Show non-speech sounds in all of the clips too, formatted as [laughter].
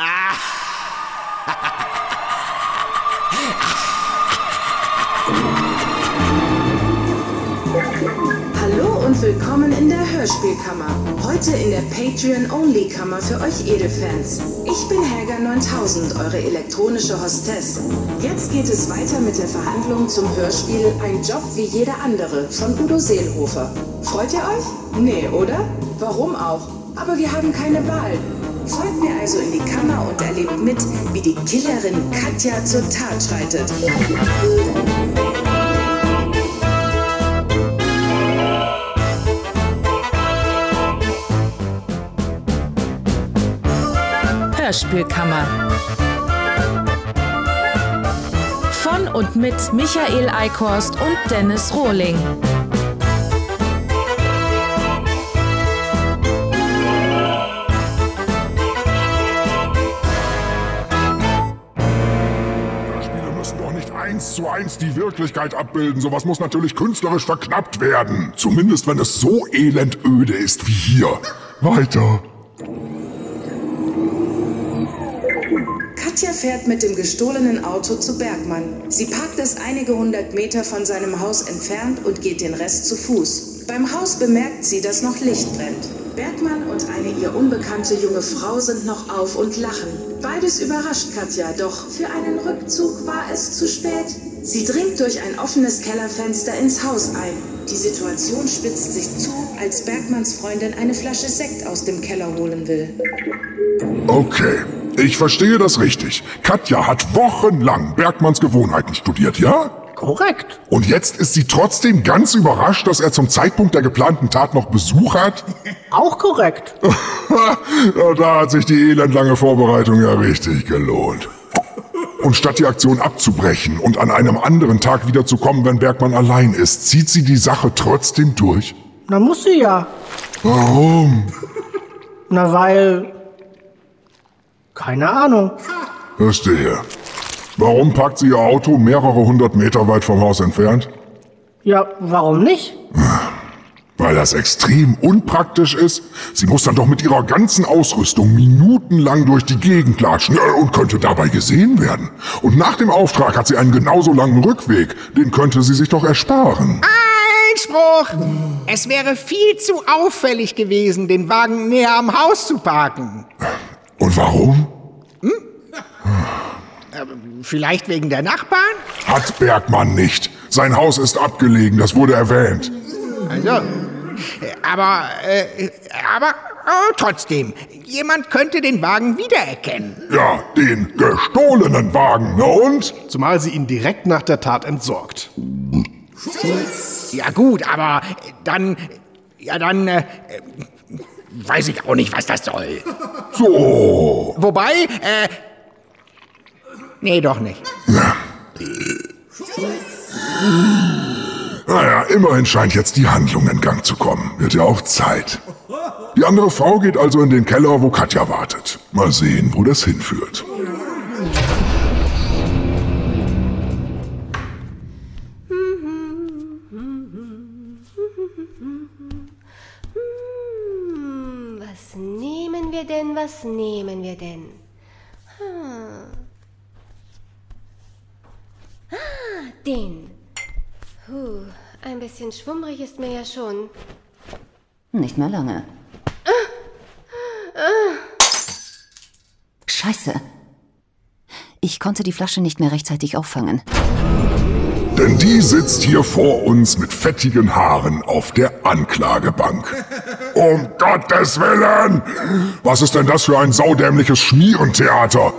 Hallo und willkommen in der Hörspielkammer. Heute in der Patreon-Only-Kammer für euch Edelfans. Ich bin Helga 9000, eure elektronische Hostess. Jetzt geht es weiter mit der Verhandlung zum Hörspiel Ein Job wie jeder andere von Udo Seelhofer. Freut ihr euch? Nee, oder? Warum auch? Aber wir haben keine Wahl. Folgt mir also in die Kammer und erlebt mit, wie die Killerin Katja zur Tat schreitet. Hörspielkammer. Von und mit Michael Eickhorst und Dennis Rohling. Zu eins die Wirklichkeit abbilden. Sowas muss natürlich künstlerisch verknappt werden. Zumindest wenn es so elend öde ist wie hier. Weiter. Katja fährt mit dem gestohlenen Auto zu Bergmann. Sie parkt es einige hundert Meter von seinem Haus entfernt und geht den Rest zu Fuß. Beim Haus bemerkt sie, dass noch Licht brennt. Bergmann und eine ihr unbekannte junge Frau sind noch auf und lachen. Beides überrascht Katja, doch für einen Rückzug war es zu spät. Sie dringt durch ein offenes Kellerfenster ins Haus ein. Die Situation spitzt sich zu, als Bergmanns Freundin eine Flasche Sekt aus dem Keller holen will. Okay, ich verstehe das richtig. Katja hat wochenlang Bergmanns Gewohnheiten studiert, ja? Korrekt. Und jetzt ist sie trotzdem ganz überrascht, dass er zum Zeitpunkt der geplanten Tat noch Besuch hat? [laughs] Auch korrekt. [laughs] da hat sich die elendlange Vorbereitung ja richtig gelohnt. Und statt die Aktion abzubrechen und an einem anderen Tag wiederzukommen, wenn Bergmann allein ist, zieht sie die Sache trotzdem durch? Na muss sie ja. Warum? Na weil. Keine Ahnung. Verstehe. Warum parkt sie ihr Auto mehrere hundert Meter weit vom Haus entfernt? Ja, warum nicht? Weil das extrem unpraktisch ist. Sie muss dann doch mit ihrer ganzen Ausrüstung minutenlang durch die Gegend latschen äh, und könnte dabei gesehen werden. Und nach dem Auftrag hat sie einen genauso langen Rückweg. Den könnte sie sich doch ersparen. Einspruch! Es wäre viel zu auffällig gewesen, den Wagen näher am Haus zu parken. Und warum? Vielleicht wegen der Nachbarn? Hat Bergmann nicht. Sein Haus ist abgelegen, das wurde erwähnt. Also, aber, äh, aber oh, trotzdem, jemand könnte den Wagen wiedererkennen. Ja, den gestohlenen Wagen, na und? Zumal sie ihn direkt nach der Tat entsorgt. Ja gut, aber dann, ja dann, äh, weiß ich auch nicht, was das soll. [laughs] So. Wobei, äh, nee, doch nicht. Naja, immerhin scheint jetzt die Handlung in Gang zu kommen. Wird ja auch Zeit. Die andere Frau geht also in den Keller, wo Katja wartet. Mal sehen, wo das hinführt. Was nehmen wir denn? Hm. Ah, den. Puh, ein bisschen schwummrig ist mir ja schon. Nicht mehr lange. Scheiße. Ich konnte die Flasche nicht mehr rechtzeitig auffangen. Denn die sitzt hier vor uns mit fettigen Haaren auf der Anklagebank. [laughs] Um Gottes Willen! Was ist denn das für ein saudämliches Schmierentheater?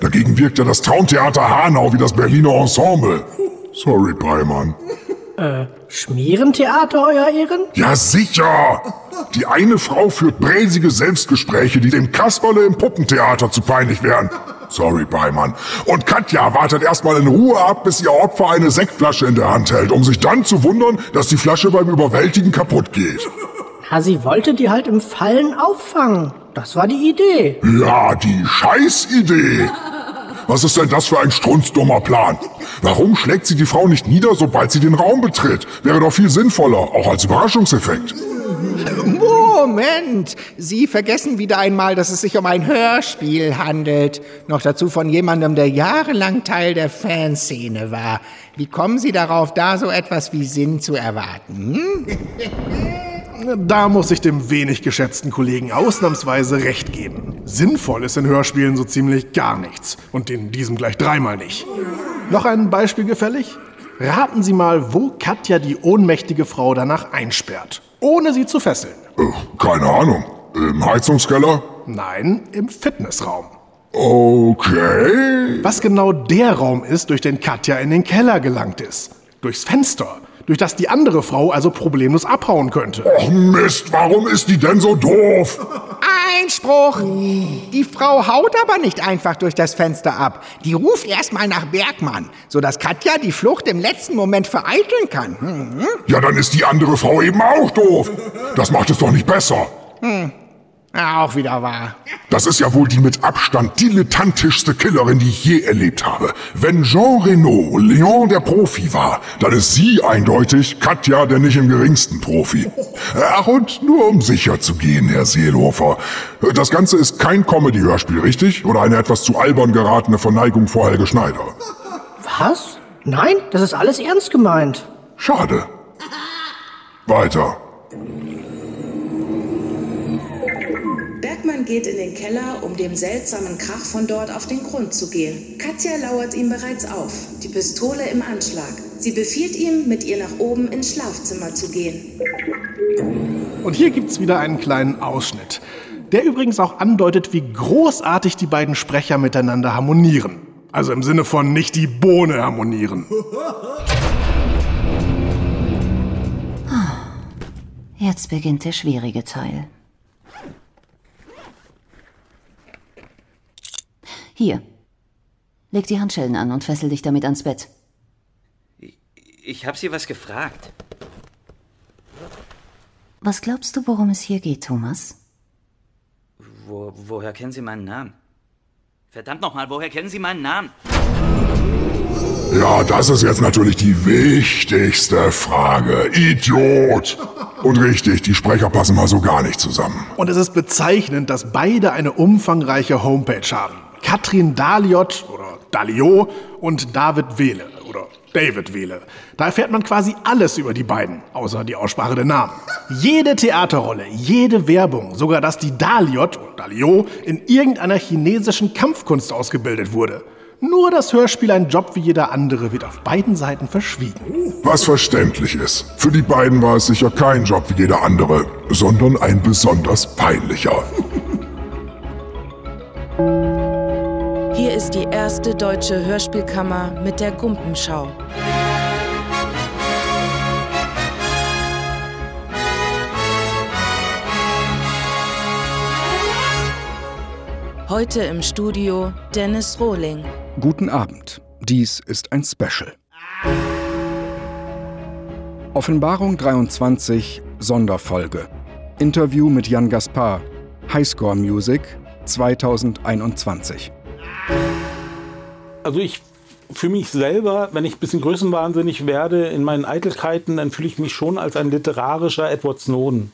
Dagegen wirkt ja das Traumtheater Hanau wie das Berliner Ensemble. Sorry, Breimann. Schmierentheater, Euer Ehren? Ja, sicher! Die eine Frau führt bräsige Selbstgespräche, die dem Kasperle im Puppentheater zu peinlich wären. Sorry, Beimann. Und Katja wartet erstmal in Ruhe ab, bis ihr Opfer eine Sektflasche in der Hand hält, um sich dann zu wundern, dass die Flasche beim Überwältigen kaputt geht. Ja, sie wollte die halt im Fallen auffangen. Das war die Idee. Ja, die Scheißidee! Was ist denn das für ein strunzdummer Plan? Warum schlägt sie die Frau nicht nieder, sobald sie den Raum betritt? Wäre doch viel sinnvoller, auch als Überraschungseffekt. Mo, Moment! Sie vergessen wieder einmal, dass es sich um ein Hörspiel handelt. Noch dazu von jemandem, der jahrelang Teil der Fanszene war. Wie kommen Sie darauf, da so etwas wie Sinn zu erwarten? Hm? [laughs] Da muss ich dem wenig geschätzten Kollegen ausnahmsweise recht geben. Sinnvoll ist in Hörspielen so ziemlich gar nichts. Und in diesem gleich dreimal nicht. Noch ein Beispiel gefällig? Raten Sie mal, wo Katja die ohnmächtige Frau danach einsperrt, ohne sie zu fesseln. Äh, keine Ahnung. Im Heizungskeller? Nein, im Fitnessraum. Okay. Was genau der Raum ist, durch den Katja in den Keller gelangt ist. Durchs Fenster. Durch das die andere Frau also problemlos abhauen könnte. Och Mist, warum ist die denn so doof? Einspruch! Die Frau haut aber nicht einfach durch das Fenster ab. Die ruft erstmal nach Bergmann, sodass Katja die Flucht im letzten Moment vereiteln kann. Hm? Ja, dann ist die andere Frau eben auch doof. Das macht es doch nicht besser. Hm. Ja, auch wieder wahr. Das ist ja wohl die mit Abstand dilettantischste Killerin, die ich je erlebt habe. Wenn Jean Reno Leon der Profi war, dann ist sie eindeutig Katja der nicht im geringsten Profi. Ach, und nur um sicher zu gehen, Herr Seelhofer. Das Ganze ist kein Comedy-Hörspiel, richtig? Oder eine etwas zu albern geratene Verneigung vor Helge Schneider? Was? Nein, das ist alles ernst gemeint. Schade. Weiter. Bergmann geht in den Keller, um dem seltsamen Krach von dort auf den Grund zu gehen. Katja lauert ihm bereits auf, die Pistole im Anschlag. Sie befiehlt ihm, mit ihr nach oben ins Schlafzimmer zu gehen. Und hier gibt's wieder einen kleinen Ausschnitt, der übrigens auch andeutet, wie großartig die beiden Sprecher miteinander harmonieren. Also im Sinne von nicht die Bohne harmonieren. Jetzt beginnt der schwierige Teil. Hier. Leg die Handschellen an und fessel dich damit ans Bett. Ich hab Sie was gefragt. Was glaubst du, worum es hier geht, Thomas? Wo, woher kennen Sie meinen Namen? Verdammt nochmal, woher kennen Sie meinen Namen? Ja, das ist jetzt natürlich die wichtigste Frage. Idiot! Und richtig, die Sprecher passen mal so gar nicht zusammen. Und es ist bezeichnend, dass beide eine umfangreiche Homepage haben. Katrin Daliot oder Dalio und David Wehle oder David Wehle. Da erfährt man quasi alles über die beiden, außer die Aussprache der Namen. Jede Theaterrolle, jede Werbung, sogar dass die Daliot oder Dalio in irgendeiner chinesischen Kampfkunst ausgebildet wurde. Nur das Hörspiel ein Job wie jeder andere wird auf beiden Seiten verschwiegen. Was verständlich ist. Für die beiden war es sicher kein Job wie jeder andere, sondern ein besonders peinlicher. Ist die erste deutsche Hörspielkammer mit der Gumpenschau. Heute im Studio Dennis Rohling. Guten Abend. Dies ist ein Special. Offenbarung 23 Sonderfolge. Interview mit Jan Gaspar. Highscore Music 2021. Also ich für mich selber, wenn ich ein bisschen größenwahnsinnig werde in meinen Eitelkeiten, dann fühle ich mich schon als ein literarischer Edward Snowden.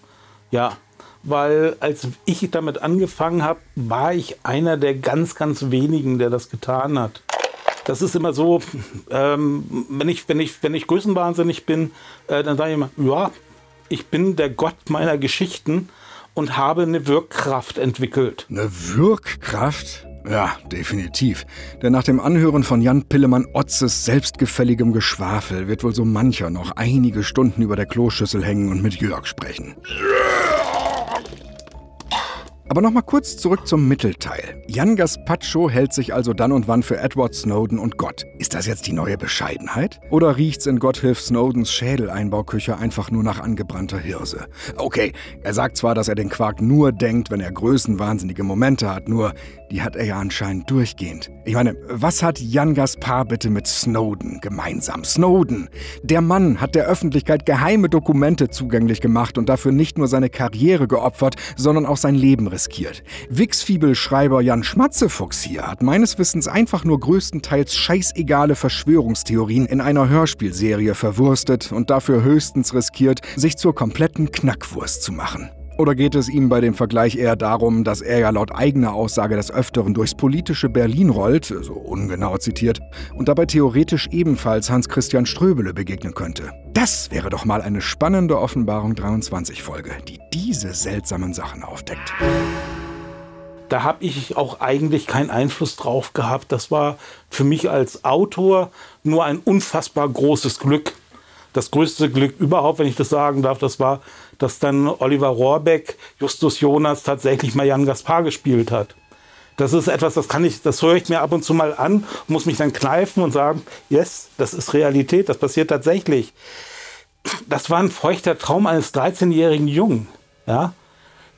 Ja, weil als ich damit angefangen habe, war ich einer der ganz, ganz wenigen, der das getan hat. Das ist immer so, [laughs] ähm, wenn, ich, wenn, ich, wenn ich größenwahnsinnig bin, äh, dann sage ich immer, ja, ich bin der Gott meiner Geschichten und habe eine Wirkkraft entwickelt. Eine Wirkkraft? Ja, definitiv. Denn nach dem Anhören von Jan Pillemann Otzes selbstgefälligem Geschwafel wird wohl so mancher noch einige Stunden über der Kloschüssel hängen und mit Jörg sprechen. Aber nochmal kurz zurück zum Mittelteil. Jan Gaspacho hält sich also dann und wann für Edward Snowden und Gott. Ist das jetzt die neue Bescheidenheit? Oder riecht's in Gotthilf Snowdens Schädeleinbauküche einfach nur nach angebrannter Hirse? Okay, er sagt zwar, dass er den Quark nur denkt, wenn er größenwahnsinnige Momente hat, nur die hat er ja anscheinend durchgehend. Ich meine, was hat Jan Gaspar bitte mit Snowden gemeinsam? Snowden! Der Mann hat der Öffentlichkeit geheime Dokumente zugänglich gemacht und dafür nicht nur seine Karriere geopfert, sondern auch sein Leben riskiert. Wixfibel-Schreiber Jan Schmatzefuchs hier hat meines Wissens einfach nur größtenteils scheißegale Verschwörungstheorien in einer Hörspielserie verwurstet und dafür höchstens riskiert, sich zur kompletten Knackwurst zu machen. Oder geht es ihm bei dem Vergleich eher darum, dass er ja laut eigener Aussage des Öfteren durchs politische Berlin rollt, so ungenau zitiert, und dabei theoretisch ebenfalls Hans-Christian Ströbele begegnen könnte? Das wäre doch mal eine spannende Offenbarung 23-Folge, die diese seltsamen Sachen aufdeckt. Da habe ich auch eigentlich keinen Einfluss drauf gehabt. Das war für mich als Autor nur ein unfassbar großes Glück. Das größte Glück überhaupt, wenn ich das sagen darf, das war, dass dann Oliver Rohrbeck Justus Jonas tatsächlich mal Jan Gaspar gespielt hat. Das ist etwas, das kann ich, das höre ich mir ab und zu mal an, muss mich dann kneifen und sagen, yes, das ist Realität, das passiert tatsächlich. Das war ein feuchter Traum eines 13-jährigen Jungen, ja.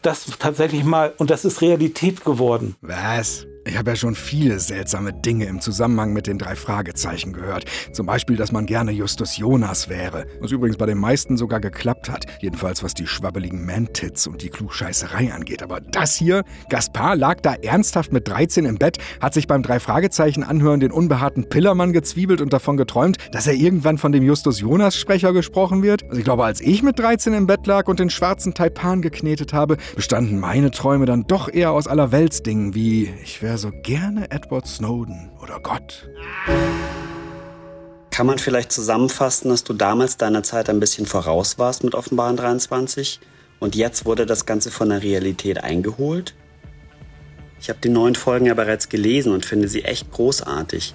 Das tatsächlich mal, und das ist Realität geworden. Was? Ich habe ja schon viele seltsame Dinge im Zusammenhang mit den drei Fragezeichen gehört. Zum Beispiel, dass man gerne Justus Jonas wäre. Was übrigens bei den meisten sogar geklappt hat. Jedenfalls was die schwabbeligen Mantits und die Klugscheißerei angeht. Aber das hier, Gaspar lag da ernsthaft mit 13 im Bett, hat sich beim drei Fragezeichen anhören den unbehaarten Pillermann gezwiebelt und davon geträumt, dass er irgendwann von dem Justus Jonas Sprecher gesprochen wird. Also ich glaube, als ich mit 13 im Bett lag und den schwarzen Taipan geknetet habe, bestanden meine Träume dann doch eher aus allerweltsdingen wie ich wäre so gerne Edward Snowden oder Gott. Kann man vielleicht zusammenfassen, dass du damals deiner Zeit ein bisschen voraus warst mit Offenbaren 23 und jetzt wurde das Ganze von der Realität eingeholt? Ich habe die neuen Folgen ja bereits gelesen und finde sie echt großartig.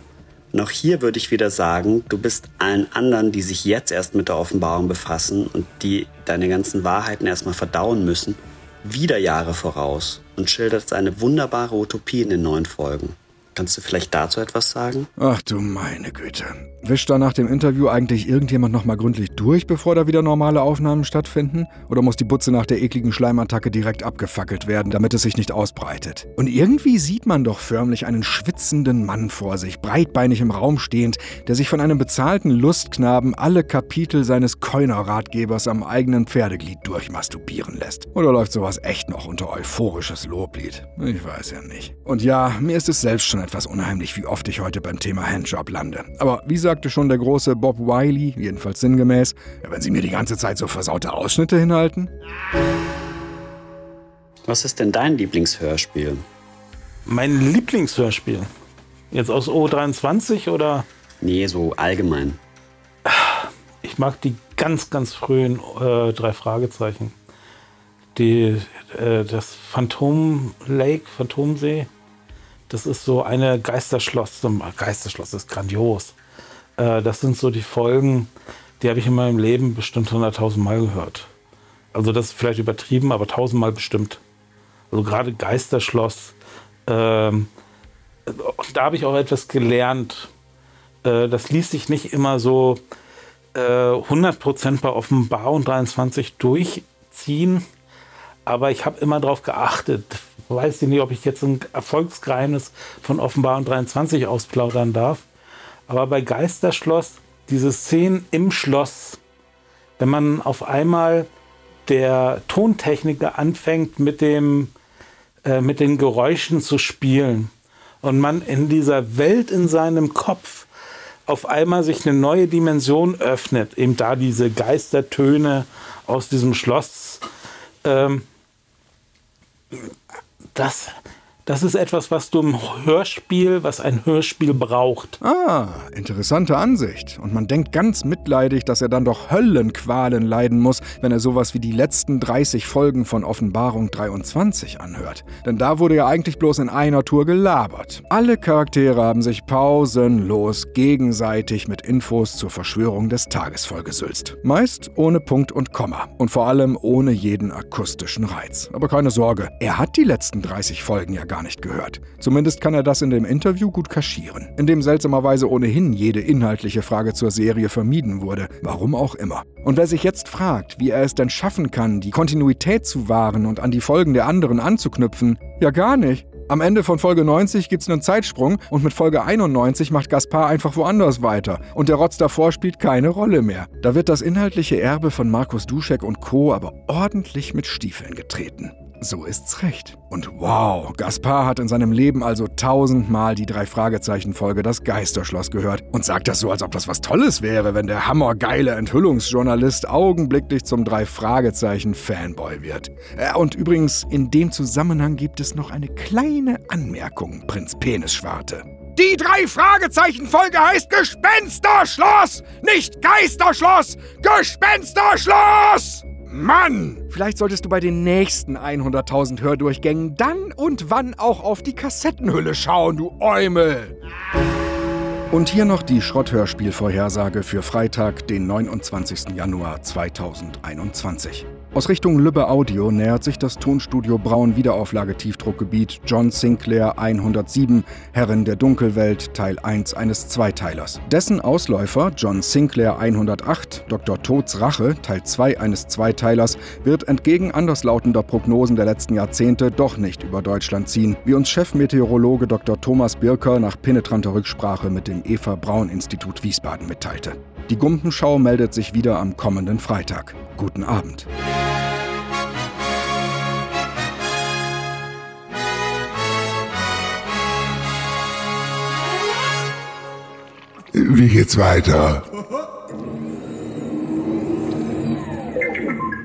Und auch hier würde ich wieder sagen, du bist allen anderen, die sich jetzt erst mit der Offenbarung befassen und die deine ganzen Wahrheiten erstmal verdauen müssen, wieder Jahre voraus und schildert eine wunderbare Utopie in den neuen Folgen. Kannst du vielleicht dazu etwas sagen? Ach du meine Güte. Wischt da nach dem Interview eigentlich irgendjemand nochmal gründlich durch, bevor da wieder normale Aufnahmen stattfinden? Oder muss die Butze nach der ekligen Schleimattacke direkt abgefackelt werden, damit es sich nicht ausbreitet? Und irgendwie sieht man doch förmlich einen schwitzenden Mann vor sich, breitbeinig im Raum stehend, der sich von einem bezahlten Lustknaben alle Kapitel seines Keuner-Ratgebers am eigenen Pferdeglied durchmasturbieren lässt. Oder läuft sowas echt noch unter euphorisches Loblied? Ich weiß ja nicht. Und ja, mir ist es selbst schon etwas unheimlich, wie oft ich heute beim Thema Handjob lande. Aber wie sagte schon der große Bob Wiley, jedenfalls sinngemäß, wenn Sie mir die ganze Zeit so versaute Ausschnitte hinhalten? Was ist denn dein Lieblingshörspiel? Mein Lieblingshörspiel? Jetzt aus O23 oder? Nee, so allgemein. Ich mag die ganz, ganz frühen äh, drei Fragezeichen. Die, äh, das Phantom Lake, Phantomsee. Das ist so eine Geisterschloss. Geisterschloss ist grandios. Äh, das sind so die Folgen, die habe ich in meinem Leben bestimmt 100.000 Mal gehört. Also das ist vielleicht übertrieben, aber tausendmal bestimmt. Also gerade Geisterschloss. Ähm, da habe ich auch etwas gelernt. Äh, das ließ sich nicht immer so äh, 100% bei Offenbarung 23 durchziehen. Aber ich habe immer darauf geachtet, weiß ich nicht, ob ich jetzt ein Erfolgsgeheimnis von Offenbarung 23 ausplaudern darf. Aber bei Geisterschloss, diese Szenen im Schloss, wenn man auf einmal der Tontechniker anfängt mit, dem, äh, mit den Geräuschen zu spielen und man in dieser Welt in seinem Kopf auf einmal sich eine neue Dimension öffnet, eben da diese Geistertöne aus diesem Schloss. Ähm, das, das ist etwas, was du im Hörspiel, was ein Hörspiel braucht. Ah, interessante Ansicht. Und man denkt ganz mitleidig, dass er dann doch Höllenqualen leiden muss, wenn er sowas wie die letzten 30 Folgen von Offenbarung 23 anhört. Denn da wurde ja eigentlich bloß in einer Tour gelabert. Alle Charaktere haben sich pausenlos gegenseitig mit Infos zur Verschwörung des Tages vollgesülzt. Meist ohne Punkt und Komma. Und vor allem ohne jeden akustischen Reiz. Aber keine Sorge, er hat die letzten 30 Folgen ja gar gar nicht gehört. Zumindest kann er das in dem Interview gut kaschieren, in dem seltsamerweise ohnehin jede inhaltliche Frage zur Serie vermieden wurde, warum auch immer. Und wer sich jetzt fragt, wie er es denn schaffen kann, die Kontinuität zu wahren und an die Folgen der anderen anzuknüpfen, ja gar nicht. Am Ende von Folge 90 gibt's einen Zeitsprung und mit Folge 91 macht Gaspar einfach woanders weiter. Und der Rotz davor spielt keine Rolle mehr. Da wird das inhaltliche Erbe von Markus Duschek und Co. aber ordentlich mit Stiefeln getreten. So ist's recht. Und wow, Gaspar hat in seinem Leben also tausendmal die drei Fragezeichen-Folge Das Geisterschloss gehört und sagt das so, als ob das was Tolles wäre, wenn der hammergeile Enthüllungsjournalist augenblicklich zum drei Fragezeichen-Fanboy wird. Äh, und übrigens, in dem Zusammenhang gibt es noch eine kleine Anmerkung, Prinz Penisschwarte. Die drei Fragezeichen-Folge heißt Gespensterschloss! Nicht Geisterschloss! Gespensterschloss! Mann! Vielleicht solltest du bei den nächsten 100.000 Hördurchgängen dann und wann auch auf die Kassettenhülle schauen, du Eumel! Und hier noch die Schrotthörspielvorhersage für Freitag, den 29. Januar 2021. Aus Richtung Lübbe Audio nähert sich das Tonstudio Braun Wiederauflage-Tiefdruckgebiet John Sinclair 107, Herrin der Dunkelwelt, Teil 1 eines Zweiteilers. Dessen Ausläufer John Sinclair 108, Dr. Tods Rache, Teil 2 eines Zweiteilers, wird entgegen anderslautender Prognosen der letzten Jahrzehnte doch nicht über Deutschland ziehen, wie uns Chefmeteorologe Dr. Thomas Birker nach penetranter Rücksprache mit dem Eva Braun Institut Wiesbaden mitteilte. Die Gumpenschau meldet sich wieder am kommenden Freitag. Guten Abend. Wie geht's weiter?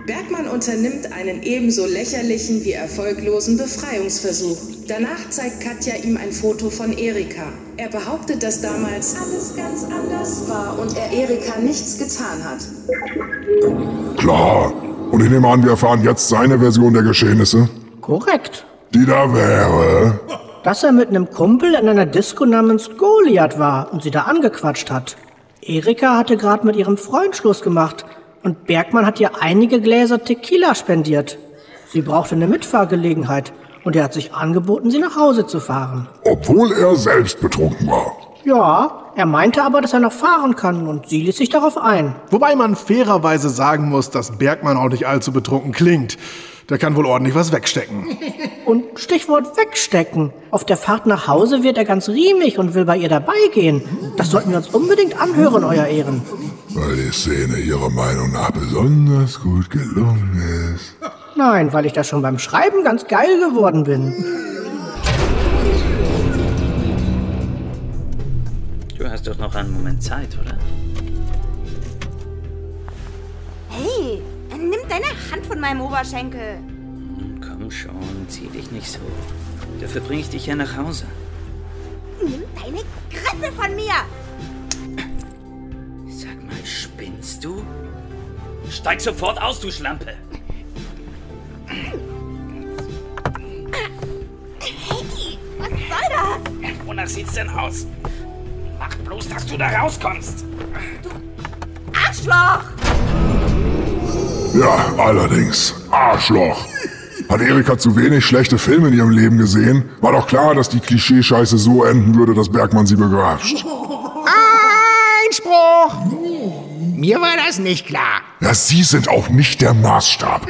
Bergmann unternimmt einen ebenso lächerlichen wie erfolglosen Befreiungsversuch. Danach zeigt Katja ihm ein Foto von Erika. Er behauptet, dass damals alles ganz anders war und er Erika nichts getan hat. Klar. Und ich nehme an, wir erfahren jetzt seine Version der Geschehnisse. Korrekt. Die da wäre. Dass er mit einem Kumpel in einer Disco namens Goliath war und sie da angequatscht hat. Erika hatte gerade mit ihrem Freund Schluss gemacht und Bergmann hat ihr einige Gläser Tequila spendiert. Sie brauchte eine Mitfahrgelegenheit und er hat sich angeboten, sie nach Hause zu fahren. Obwohl er selbst betrunken war. Ja, er meinte aber, dass er noch fahren kann und sie ließ sich darauf ein. Wobei man fairerweise sagen muss, dass Bergmann auch nicht allzu betrunken klingt. Der kann wohl ordentlich was wegstecken. [laughs] Und Stichwort wegstecken. Auf der Fahrt nach Hause wird er ganz riemig und will bei ihr dabei gehen. Das sollten wir uns unbedingt anhören, Euer Ehren. Weil die Szene Ihrer Meinung nach besonders gut gelungen ist. Nein, weil ich da schon beim Schreiben ganz geil geworden bin. Du hast doch noch einen Moment Zeit, oder? Hey, nimm deine Hand von meinem Oberschenkel. Komm schon, zieh dich nicht so. Dafür bringe ich dich ja nach Hause. Nimm deine Griffel von mir. Sag mal, spinnst du? Steig sofort aus, du Schlampe! Das? Wonach sieht's denn aus? Mach bloß, dass du da rauskommst! Arschloch! Ja, allerdings. Arschloch. Hat Erika zu wenig schlechte Filme in ihrem Leben gesehen? War doch klar, dass die Klischeescheiße so enden würde, dass Bergmann sie begrapscht. Einspruch! Mir war das nicht klar. Ja, Sie sind auch nicht der Maßstab.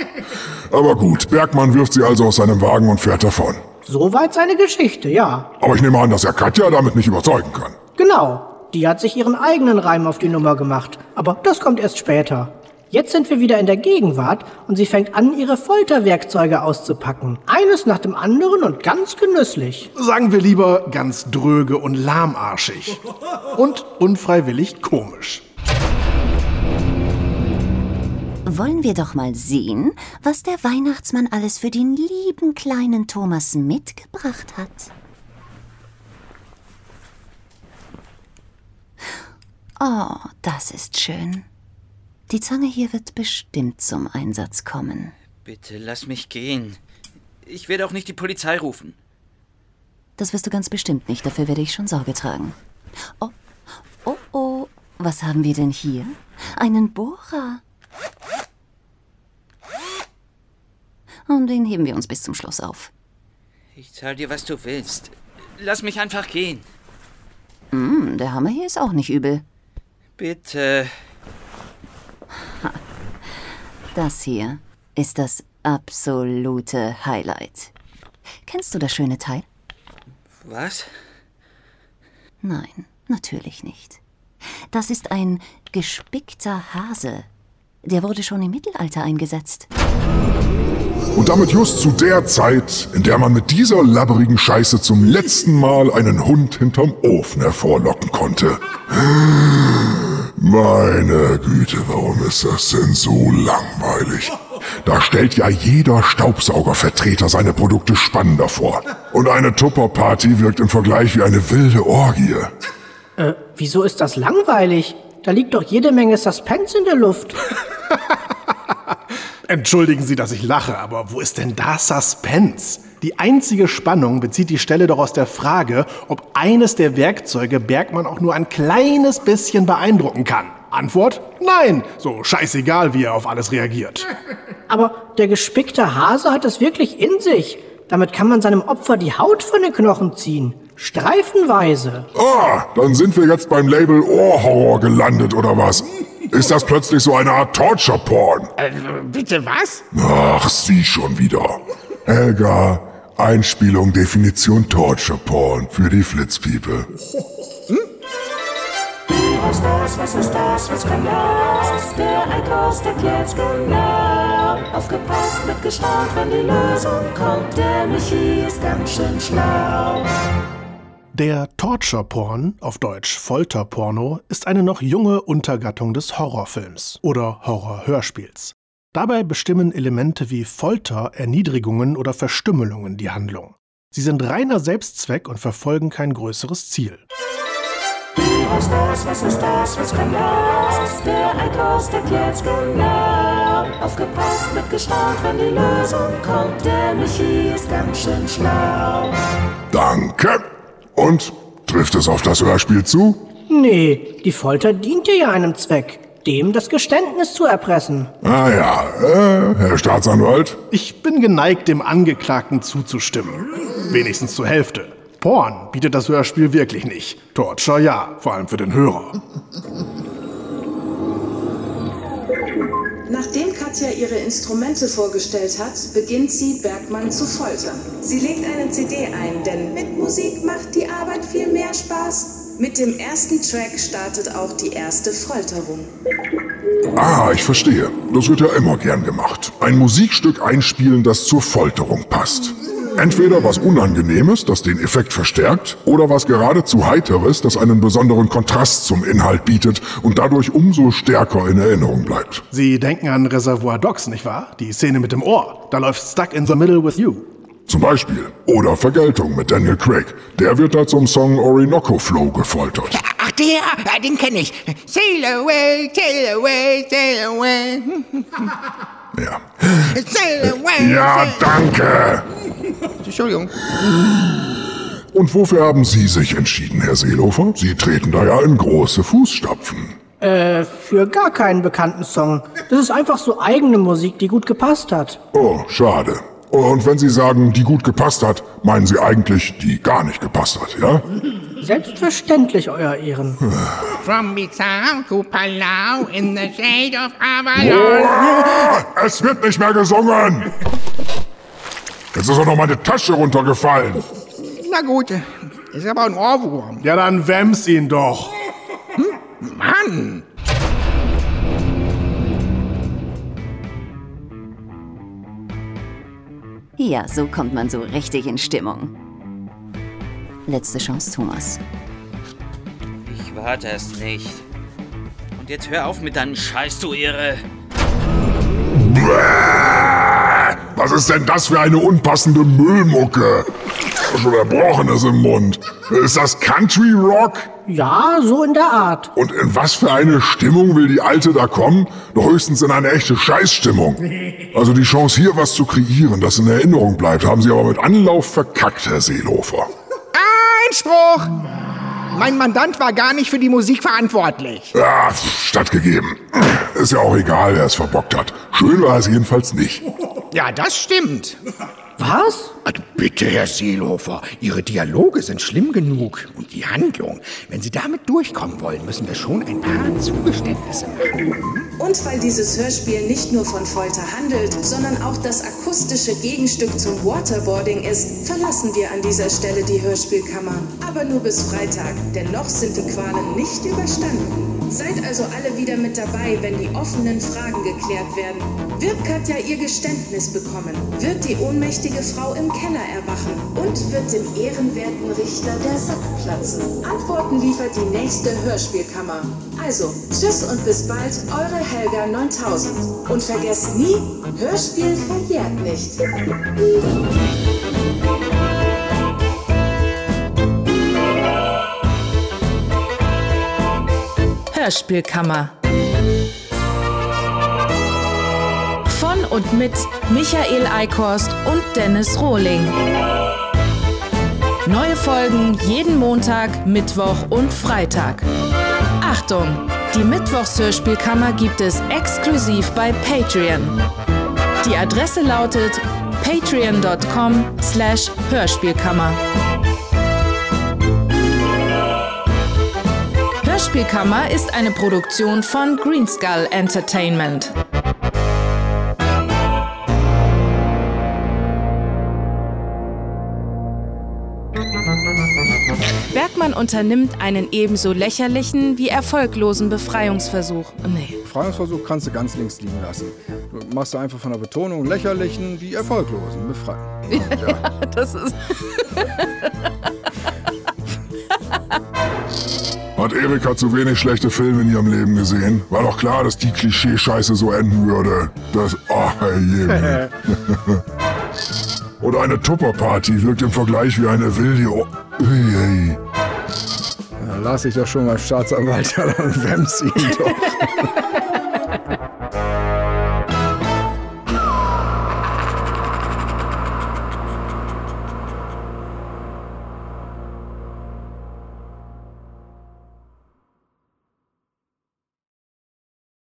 Aber gut, Bergmann wirft sie also aus seinem Wagen und fährt davon. Soweit seine Geschichte, ja. Aber ich nehme an, dass er Katja damit nicht überzeugen kann. Genau. Die hat sich ihren eigenen Reim auf die Nummer gemacht. Aber das kommt erst später. Jetzt sind wir wieder in der Gegenwart und sie fängt an, ihre Folterwerkzeuge auszupacken. Eines nach dem anderen und ganz genüsslich. Sagen wir lieber ganz dröge und lahmarschig. Und unfreiwillig komisch. Wollen wir doch mal sehen, was der Weihnachtsmann alles für den lieben kleinen Thomas mitgebracht hat. Oh, das ist schön. Die Zange hier wird bestimmt zum Einsatz kommen. Bitte lass mich gehen. Ich werde auch nicht die Polizei rufen. Das wirst du ganz bestimmt nicht, dafür werde ich schon Sorge tragen. Oh, oh, oh, was haben wir denn hier? Einen Bohrer. Und den heben wir uns bis zum Schluss auf. Ich zahl dir, was du willst. Lass mich einfach gehen. Mm, der Hammer hier ist auch nicht übel. Bitte. Das hier ist das absolute Highlight. Kennst du das schöne Teil? Was? Nein, natürlich nicht. Das ist ein gespickter Hase. Der wurde schon im Mittelalter eingesetzt. Und damit just zu der Zeit, in der man mit dieser labberigen Scheiße zum letzten Mal einen Hund hinterm Ofen hervorlocken konnte. Meine Güte, warum ist das denn so langweilig? Da stellt ja jeder Staubsaugervertreter seine Produkte spannender vor. Und eine Tupper-Party wirkt im Vergleich wie eine wilde Orgie. Äh, wieso ist das langweilig? Da liegt doch jede Menge Suspense in der Luft. Entschuldigen Sie, dass ich lache, aber wo ist denn da Suspense? Die einzige Spannung bezieht die Stelle doch aus der Frage, ob eines der Werkzeuge Bergmann auch nur ein kleines bisschen beeindrucken kann. Antwort: Nein. So scheißegal, wie er auf alles reagiert. Aber der gespickte Hase hat es wirklich in sich. Damit kann man seinem Opfer die Haut von den Knochen ziehen. Streifenweise. Ah, dann sind wir jetzt beim Label Ohrhorror gelandet, oder was? Ist das plötzlich so eine Art Torture-Porn? Äh, bitte was? Ach, sie schon wieder. Helga, Einspielung Definition Torture-Porn für die Flitzpiepe. Was ist das, was ist das, was kann das? Der Eikost erklärt's genau. Aufgepasst, mitgestaunt, wenn die Lösung kommt. Der Michi ist ganz schön schlau. Der Torture-Porn, auf Deutsch Folterporno, ist eine noch junge Untergattung des Horrorfilms oder Horrorhörspiels. Dabei bestimmen Elemente wie Folter, Erniedrigungen oder Verstümmelungen die Handlung. Sie sind reiner Selbstzweck und verfolgen kein größeres Ziel. Was ist das, was ist das, was kann das? Der Eikost erklärt's genau. Aufgepasst, mitgestaunt, wenn die Lösung kommt. Der Michi ist ganz schön schlau. Danke. Und trifft es auf das Hörspiel zu? Nee, die Folter diente ja einem Zweck. Dem das Geständnis zu erpressen. Ah ja, äh, Herr Staatsanwalt. Ich bin geneigt, dem Angeklagten zuzustimmen. Wenigstens zur Hälfte. Porn bietet das Hörspiel wirklich nicht. Torture ja, vor allem für den Hörer. Nachdem Katja ihre Instrumente vorgestellt hat, beginnt sie, Bergmann zu foltern. Sie legt eine CD ein, denn mit Musik macht die Arbeit viel mehr Spaß. Mit dem ersten Track startet auch die erste Folterung. Ah, ich verstehe. Das wird ja immer gern gemacht. Ein Musikstück einspielen, das zur Folterung passt. Entweder was Unangenehmes, das den Effekt verstärkt, oder was geradezu Heiteres, das einen besonderen Kontrast zum Inhalt bietet und dadurch umso stärker in Erinnerung bleibt. Sie denken an Reservoir Dogs, nicht wahr? Die Szene mit dem Ohr. Da läuft Stuck in the Middle with You. Zum Beispiel. Oder Vergeltung mit Daniel Craig. Der wird da zum Song Orinoco Flow gefoltert. [laughs] Ach, der, den kenne ich. Sail away, sail away, sail away. [laughs] Ja. Ja, danke. Entschuldigung. Und wofür haben Sie sich entschieden, Herr Seelofer? Sie treten da ja in große Fußstapfen. Äh, für gar keinen bekannten Song. Das ist einfach so eigene Musik, die gut gepasst hat. Oh, schade. Und wenn Sie sagen, die gut gepasst hat, meinen Sie eigentlich, die gar nicht gepasst hat, ja? Selbstverständlich, Euer Ehren. From Bizarre to Palau in the shade of Avalon. Oh, es wird nicht mehr gesungen! Jetzt ist auch noch meine Tasche runtergefallen. Na gut, ist aber ein Ohrwurm. Ja, dann wämms ihn doch. Hm? Mann! Ja, so kommt man so richtig in Stimmung. Letzte Chance, Thomas. Ich warte es nicht. Und jetzt hör auf mit deinem Scheiß, du Irre. Was ist denn das für eine unpassende Müllmucke? Schon Erbrochenes im Mund. Ist das Country Rock? Ja, so in der Art. Und in was für eine Stimmung will die Alte da kommen? Doch höchstens in eine echte Scheißstimmung. Also die Chance hier was zu kreieren, das in Erinnerung bleibt, haben Sie aber mit Anlauf verkackt, Herr Seelofer. Einspruch! Mein Mandant war gar nicht für die Musik verantwortlich. Ja, stattgegeben. Ist ja auch egal, wer es verbockt hat. Schön war es jedenfalls nicht. Ja, das stimmt. Was? Also bitte, Herr Seelhofer, Ihre Dialoge sind schlimm genug. Und die Handlung, wenn Sie damit durchkommen wollen, müssen wir schon ein paar Zugeständnisse machen. Und weil dieses Hörspiel nicht nur von Folter handelt, sondern auch das akustische Gegenstück zum Waterboarding ist, verlassen wir an dieser Stelle die Hörspielkammer. Aber nur bis Freitag, denn noch sind die Qualen nicht überstanden. Seid also alle wieder mit dabei, wenn die offenen Fragen geklärt werden. Wird Katja ihr Geständnis bekommen? Wird die ohnmächtige Frau im Keller erwachen? Und wird dem ehrenwerten Richter der Sack platzen? Antworten liefert die nächste Hörspielkammer. Also, tschüss und bis bald, eure Helga 9000. Und vergesst nie, Hörspiel verjährt nicht. Hörspielkammer. Von und mit Michael Eickhorst und Dennis Rohling. Neue Folgen jeden Montag, Mittwoch und Freitag. Achtung! Die Mittwochshörspielkammer gibt es exklusiv bei Patreon. Die Adresse lautet patreon.com Hörspielkammer. Ist eine Produktion von Greenskull Entertainment. Bergmann unternimmt einen ebenso lächerlichen wie erfolglosen Befreiungsversuch. Nee. Befreiungsversuch kannst du ganz links liegen lassen. Du machst einfach von der Betonung lächerlichen wie erfolglosen befreien. [laughs] Ja, das ist. Hat Erika zu wenig schlechte Filme in ihrem Leben gesehen? War doch klar, dass die Klischeescheiße so enden würde. Das. Oh, je. [laughs] Und eine Tupperparty wirkt im Vergleich wie eine wilde. Oh. Ja, lass ich doch schon mal Staatsanwalt, dann wemms ihn doch.